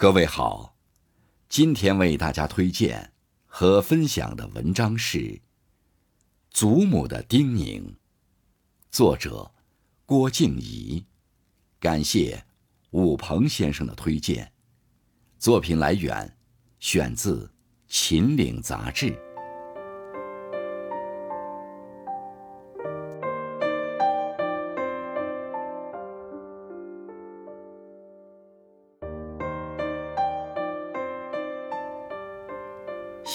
各位好，今天为大家推荐和分享的文章是《祖母的叮咛》，作者郭静怡。感谢武鹏先生的推荐。作品来源选自《秦岭杂志》。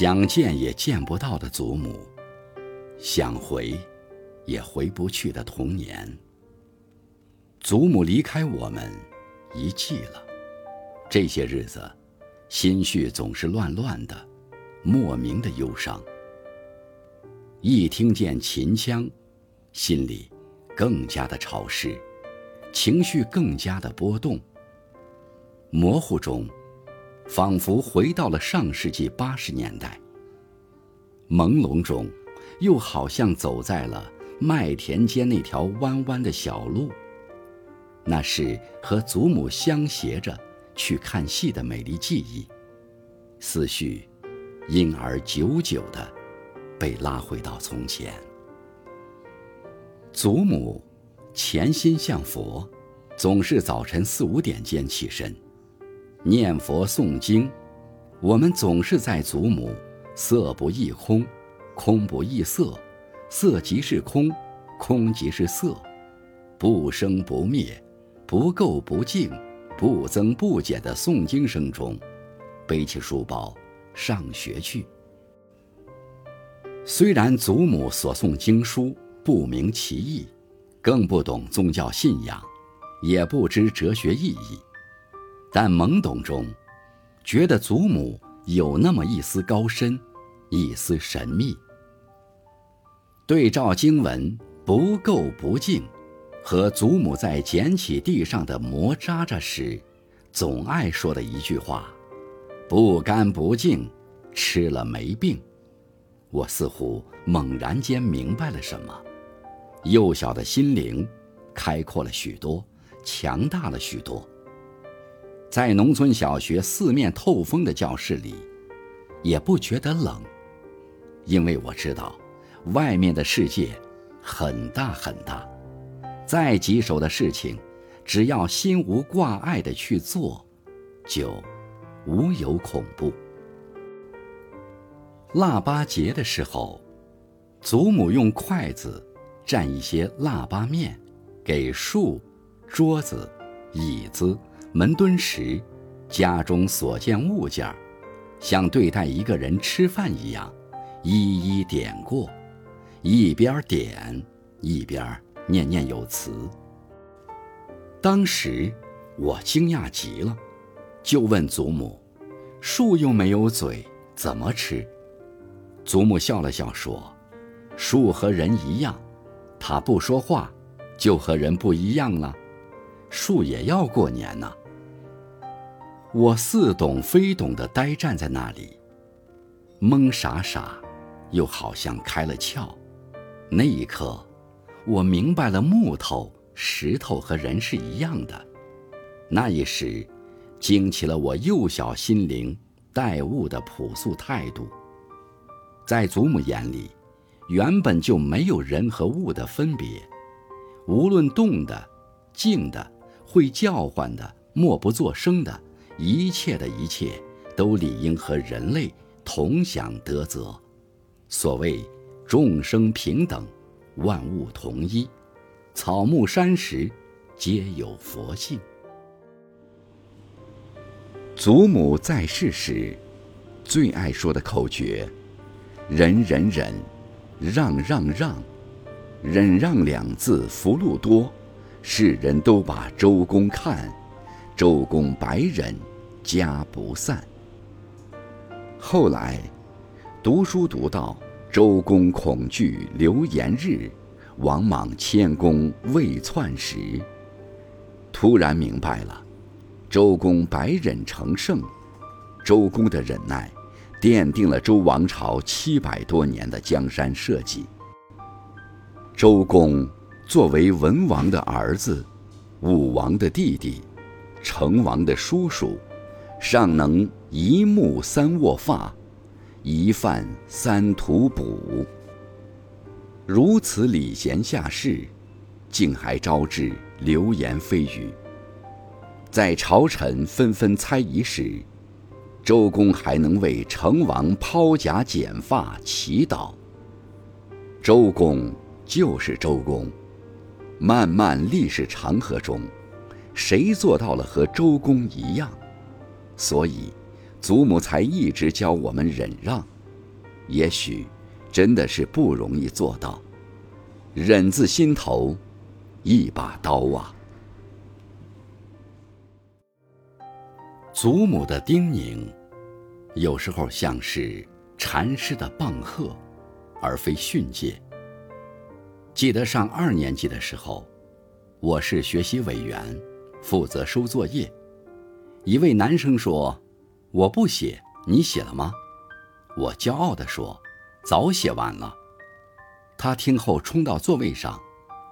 想见也见不到的祖母，想回也回不去的童年。祖母离开我们一季了，这些日子，心绪总是乱乱的，莫名的忧伤。一听见秦腔，心里更加的潮湿，情绪更加的波动。模糊中。仿佛回到了上世纪八十年代。朦胧中，又好像走在了麦田间那条弯弯的小路。那是和祖母相携着去看戏的美丽记忆，思绪因而久久的被拉回到从前。祖母潜心向佛，总是早晨四五点间起身。念佛诵经，我们总是在祖母“色不异空，空不异色，色即是空，空即是色，不生不灭，不垢不净，不增不减”的诵经声中，背起书包上学去。虽然祖母所诵经书不明其意，更不懂宗教信仰，也不知哲学意义。但懵懂中，觉得祖母有那么一丝高深，一丝神秘。对照经文“不垢不净”，和祖母在捡起地上的磨渣渣时，总爱说的一句话：“不干不净，吃了没病。”我似乎猛然间明白了什么，幼小的心灵开阔了许多，强大了许多。在农村小学四面透风的教室里，也不觉得冷，因为我知道，外面的世界很大很大，再棘手的事情，只要心无挂碍的去做，就无有恐怖。腊八节的时候，祖母用筷子蘸一些腊八面，给树、桌子、椅子。门墩时，家中所见物件像对待一个人吃饭一样，一一点过，一边点一边念念有词。当时我惊讶极了，就问祖母：“树又没有嘴，怎么吃？”祖母笑了笑说：“树和人一样，它不说话，就和人不一样了。树也要过年呢。”我似懂非懂的呆站在那里，懵傻傻，又好像开了窍。那一刻，我明白了木头、石头和人是一样的。那一时，惊起了我幼小心灵待物的朴素态度。在祖母眼里，原本就没有人和物的分别，无论动的、静的、会叫唤的、默不作声的。一切的一切，都理应和人类同享德泽。所谓众生平等，万物同一，草木山石皆有佛性。祖母在世时，最爱说的口诀：忍忍忍，让让让，忍让两字福禄多，世人都把周公看。周公百忍，家不散。后来，读书读到周公恐惧流言日，王莽谦恭未篡时，突然明白了，周公百忍成圣。周公的忍耐，奠定了周王朝七百多年的江山社稷。周公作为文王的儿子，武王的弟弟。成王的叔叔，尚能一目三握发，一饭三吐哺。如此礼贤下士，竟还招致流言蜚语。在朝臣纷纷猜疑时，周公还能为成王抛甲剪发祈祷。周公就是周公，漫漫历史长河中，谁做到了和周公一样？所以，祖母才一直教我们忍让。也许，真的是不容易做到。忍字心头，一把刀啊！祖母的叮咛，有时候像是禅师的棒喝，而非训诫。记得上二年级的时候，我是学习委员，负责收作业。一位男生说：“我不写，你写了吗？”我骄傲地说：“早写完了。”他听后冲到座位上，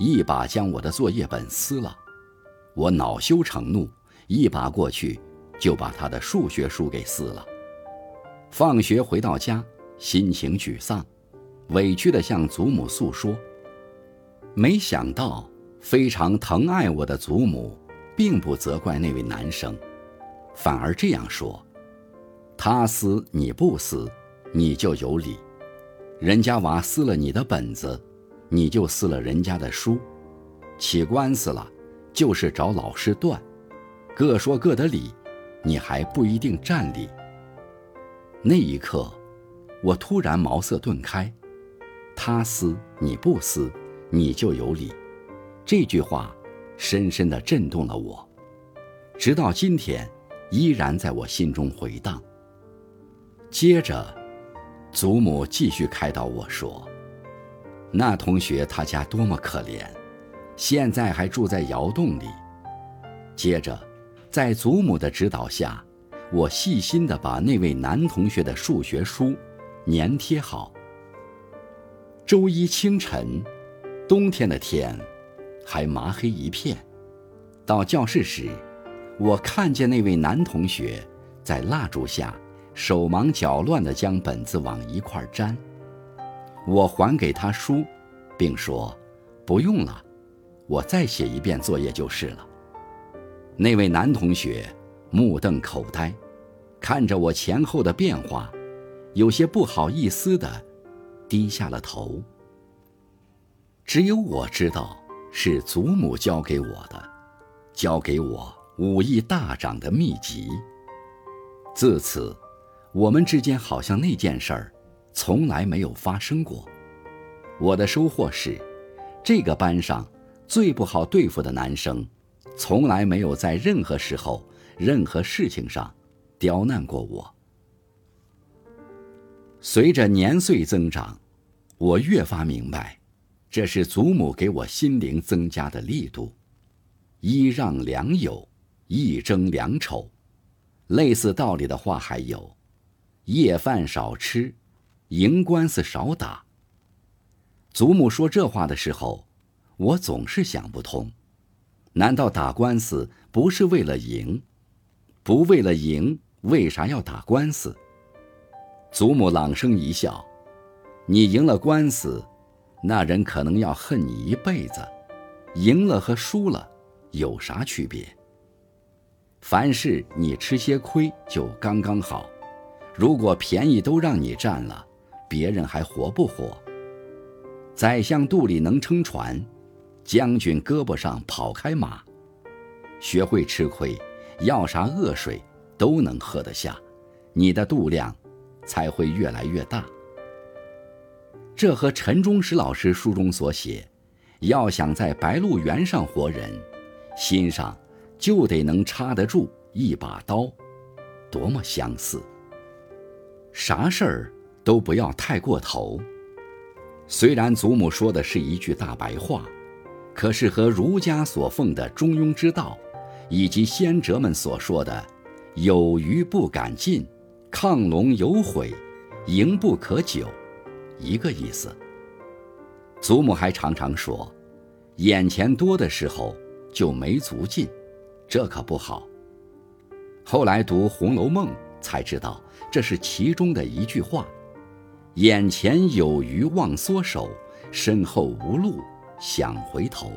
一把将我的作业本撕了。我恼羞成怒，一把过去。就把他的数学书给撕了。放学回到家，心情沮丧，委屈地向祖母诉说。没想到，非常疼爱我的祖母，并不责怪那位男生，反而这样说：“他撕你不撕，你就有理；人家娃撕了你的本子，你就撕了人家的书。起官司了，就是找老师断，各说各的理。”你还不一定占理。那一刻，我突然茅塞顿开，他撕你不撕，你就有理。这句话深深地震动了我，直到今天，依然在我心中回荡。接着，祖母继续开导我说：“那同学他家多么可怜，现在还住在窑洞里。”接着。在祖母的指导下，我细心地把那位男同学的数学书粘贴好。周一清晨，冬天的天还麻黑一片。到教室时，我看见那位男同学在蜡烛下手忙脚乱地将本子往一块粘。我还给他书，并说：“不用了，我再写一遍作业就是了。”那位男同学目瞪口呆，看着我前后的变化，有些不好意思的低下了头。只有我知道是祖母教给我的，教给我武艺大涨的秘籍。自此，我们之间好像那件事儿从来没有发生过。我的收获是，这个班上最不好对付的男生。从来没有在任何时候、任何事情上刁难过我。随着年岁增长，我越发明白，这是祖母给我心灵增加的力度。一让良友，一争良丑。类似道理的话还有：夜饭少吃，赢官司少打。祖母说这话的时候，我总是想不通。难道打官司不是为了赢？不为了赢，为啥要打官司？祖母朗声一笑：“你赢了官司，那人可能要恨你一辈子；赢了和输了有啥区别？凡事你吃些亏就刚刚好。如果便宜都让你占了，别人还活不活？宰相肚里能撑船。”将军胳膊上跑开马，学会吃亏，要啥恶水都能喝得下，你的肚量才会越来越大。这和陈忠实老师书中所写，要想在白鹿原上活人，心上就得能插得住一把刀，多么相似。啥事儿都不要太过头。虽然祖母说的是一句大白话。可是和儒家所奉的中庸之道，以及先哲们所说的“有余不敢进，亢龙有悔，盈不可久”一个意思。祖母还常常说：“眼前多的时候就没足进，这可不好。”后来读《红楼梦》才知道，这是其中的一句话：“眼前有余忘缩手，身后无路想回头。”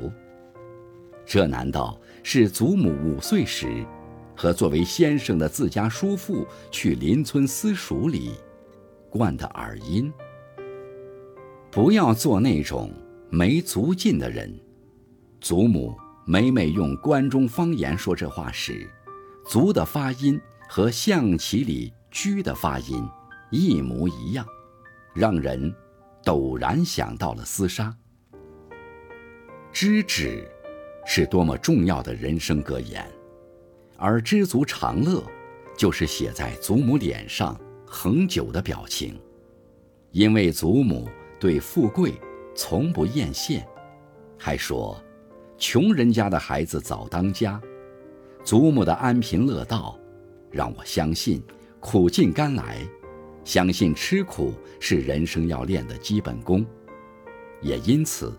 这难道是祖母五岁时，和作为先生的自家叔父去邻村私塾里灌的耳音？不要做那种没足劲的人。祖母每每用关中方言说这话时，足的发音和象棋里车的发音一模一样，让人陡然想到了厮杀。知止是多么重要的人生格言，而知足常乐就是写在祖母脸上恒久的表情，因为祖母对富贵从不艳羡，还说。穷人家的孩子早当家，祖母的安贫乐道，让我相信苦尽甘来，相信吃苦是人生要练的基本功，也因此，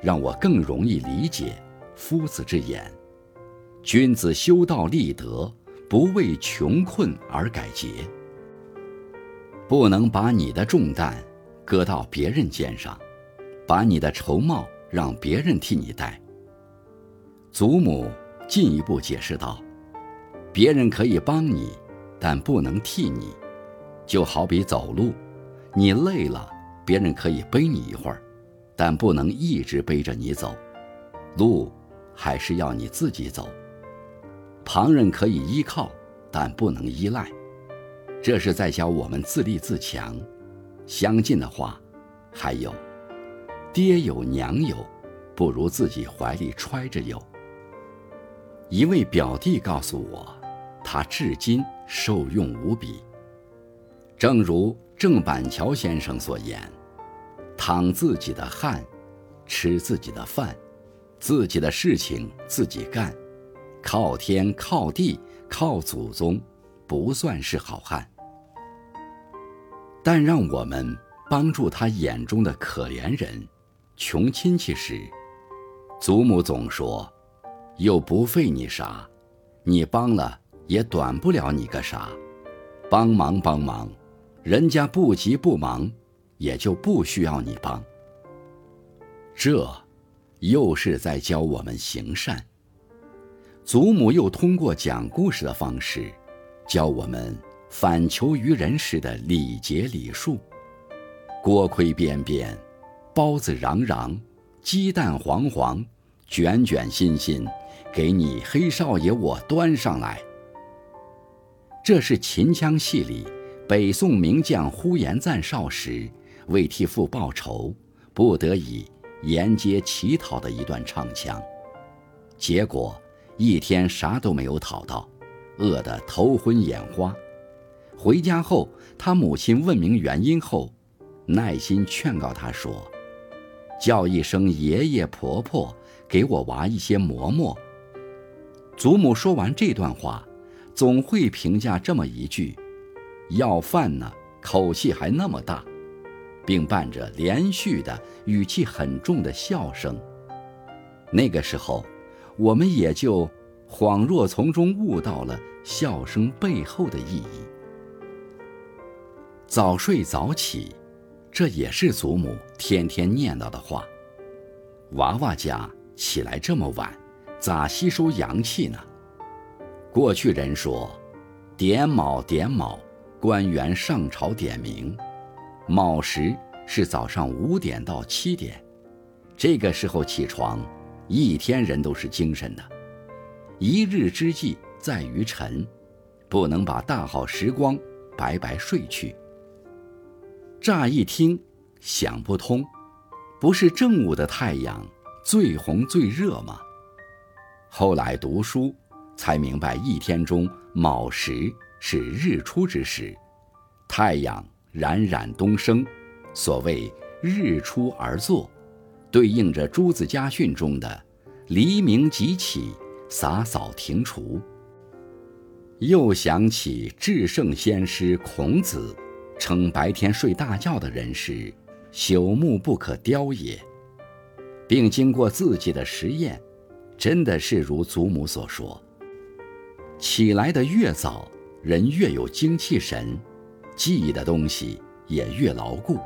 让我更容易理解夫子之言：君子修道立德，不为穷困而改节。不能把你的重担搁到别人肩上，把你的愁帽让别人替你戴。祖母进一步解释道：“别人可以帮你，但不能替你。就好比走路，你累了，别人可以背你一会儿，但不能一直背着你走。路还是要你自己走。旁人可以依靠，但不能依赖。这是在教我们自立自强。相近的话，还有，爹有娘有，不如自己怀里揣着有。”一位表弟告诉我，他至今受用无比。正如郑板桥先生所言：“淌自己的汗，吃自己的饭，自己的事情自己干，靠天靠地靠祖宗，不算是好汉。”但让我们帮助他眼中的可怜人、穷亲戚时，祖母总说。又不费你啥，你帮了也短不了你个啥。帮忙帮忙，人家不急不忙，也就不需要你帮。这，又是在教我们行善。祖母又通过讲故事的方式，教我们反求于人时的礼节礼数。锅盔边边，包子瓤瓤，鸡蛋黄黄，卷卷心心。给你黑少爷，我端上来。这是秦腔戏里北宋名将呼延赞少时为替父报仇，不得已沿街乞讨的一段唱腔。结果一天啥都没有讨到，饿得头昏眼花。回家后，他母亲问明原因后，耐心劝告他说：“叫一声爷爷婆婆，给我娃一些馍馍。”祖母说完这段话，总会评价这么一句：“要饭呢，口气还那么大，并伴着连续的语气很重的笑声。”那个时候，我们也就恍若从中悟到了笑声背后的意义。早睡早起，这也是祖母天天念叨的话。娃娃家起来这么晚。咋吸收阳气呢？过去人说，点卯点卯，官员上朝点名，卯时是早上五点到七点，这个时候起床，一天人都是精神的。一日之计在于晨，不能把大好时光白白睡去。乍一听想不通，不是正午的太阳最红最热吗？后来读书，才明白一天中卯时是日出之时，太阳冉冉东升，所谓日出而作，对应着朱子家训中的黎明即起，洒扫庭除。又想起至圣先师孔子，称白天睡大觉的人是朽木不可雕也，并经过自己的实验。真的是如祖母所说，起来的越早，人越有精气神，记忆的东西也越牢固。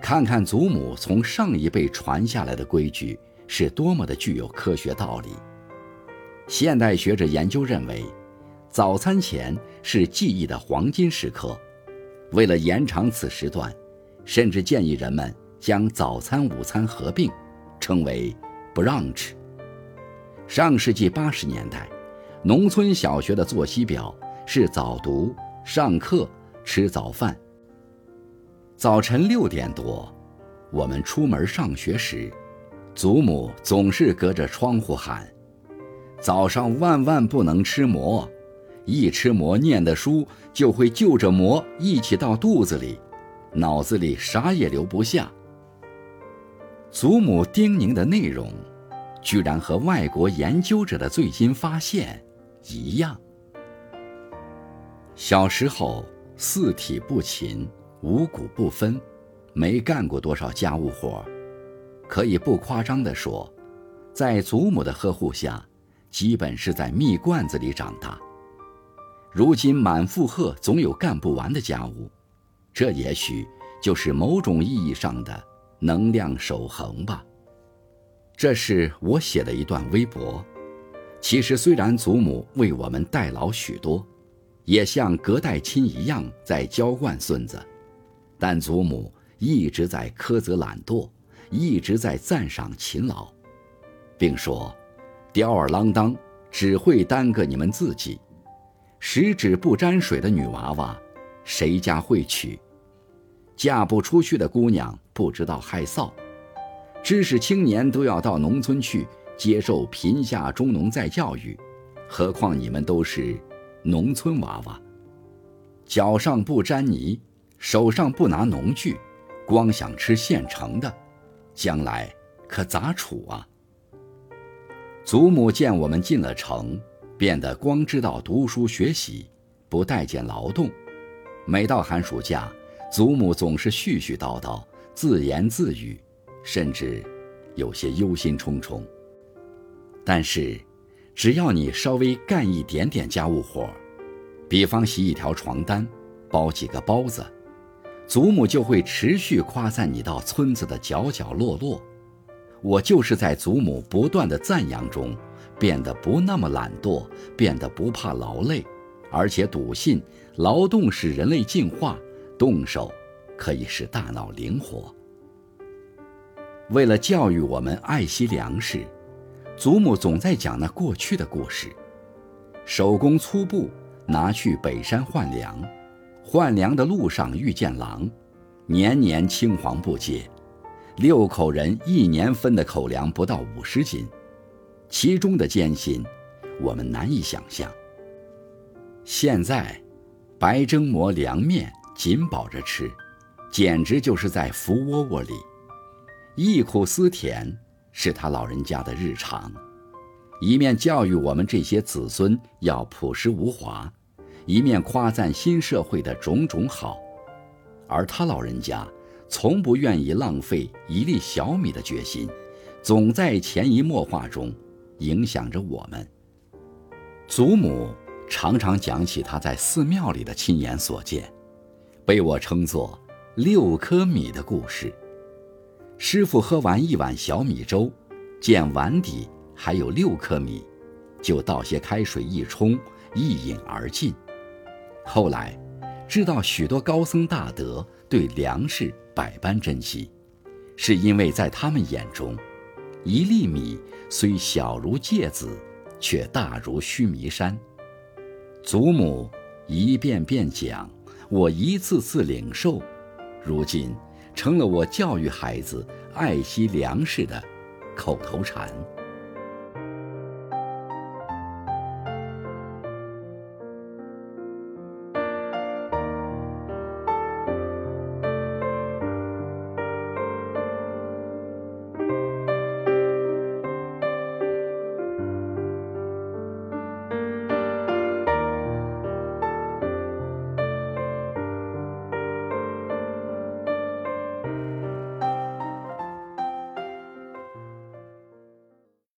看看祖母从上一辈传下来的规矩，是多么的具有科学道理。现代学者研究认为，早餐前是记忆的黄金时刻。为了延长此时段，甚至建议人们将早餐、午餐合并，称为 brunch。上世纪八十年代，农村小学的作息表是早读、上课、吃早饭。早晨六点多，我们出门上学时，祖母总是隔着窗户喊：“早上万万不能吃馍。”一吃馍，念的书就会就着馍一起到肚子里，脑子里啥也留不下。祖母叮咛的内容，居然和外国研究者的最新发现一样。小时候四体不勤，五谷不分，没干过多少家务活，可以不夸张地说，在祖母的呵护下，基本是在蜜罐子里长大。如今满负荷，总有干不完的家务，这也许就是某种意义上的能量守恒吧。这是我写的一段微博。其实，虽然祖母为我们代劳许多，也像隔代亲一样在娇惯孙子，但祖母一直在苛责懒惰，一直在赞赏勤劳，并说：“吊儿郎当，只会耽搁你们自己。”十指不沾水的女娃娃，谁家会娶？嫁不出去的姑娘不知道害臊。知识青年都要到农村去接受贫下中农再教育，何况你们都是农村娃娃，脚上不沾泥，手上不拿农具，光想吃现成的，将来可咋处啊？祖母见我们进了城。变得光知道读书学习，不待见劳动。每到寒暑假，祖母总是絮絮叨叨、自言自语，甚至有些忧心忡忡。但是，只要你稍微干一点点家务活，比方洗一条床单、包几个包子，祖母就会持续夸赞你到村子的角角落落。我就是在祖母不断的赞扬中。变得不那么懒惰，变得不怕劳累，而且笃信劳动使人类进化，动手可以使大脑灵活。为了教育我们爱惜粮食，祖母总在讲那过去的故事：手工粗布拿去北山换粮，换粮的路上遇见狼，年年青黄不接，六口人一年分的口粮不到五十斤。其中的艰辛，我们难以想象。现在，白蒸馍凉面紧饱着吃，简直就是在福窝窝里。忆苦思甜是他老人家的日常，一面教育我们这些子孙要朴实无华，一面夸赞新社会的种种好。而他老人家从不愿意浪费一粒小米的决心，总在潜移默化中。影响着我们。祖母常常讲起她在寺庙里的亲眼所见，被我称作“六颗米”的故事。师傅喝完一碗小米粥，见碗底还有六颗米，就倒些开水一冲，一饮而尽。后来，知道许多高僧大德对粮食百般珍惜，是因为在他们眼中。一粒米虽小如芥子，却大如须弥山。祖母一遍遍讲，我一次次领受，如今成了我教育孩子爱惜粮食的口头禅。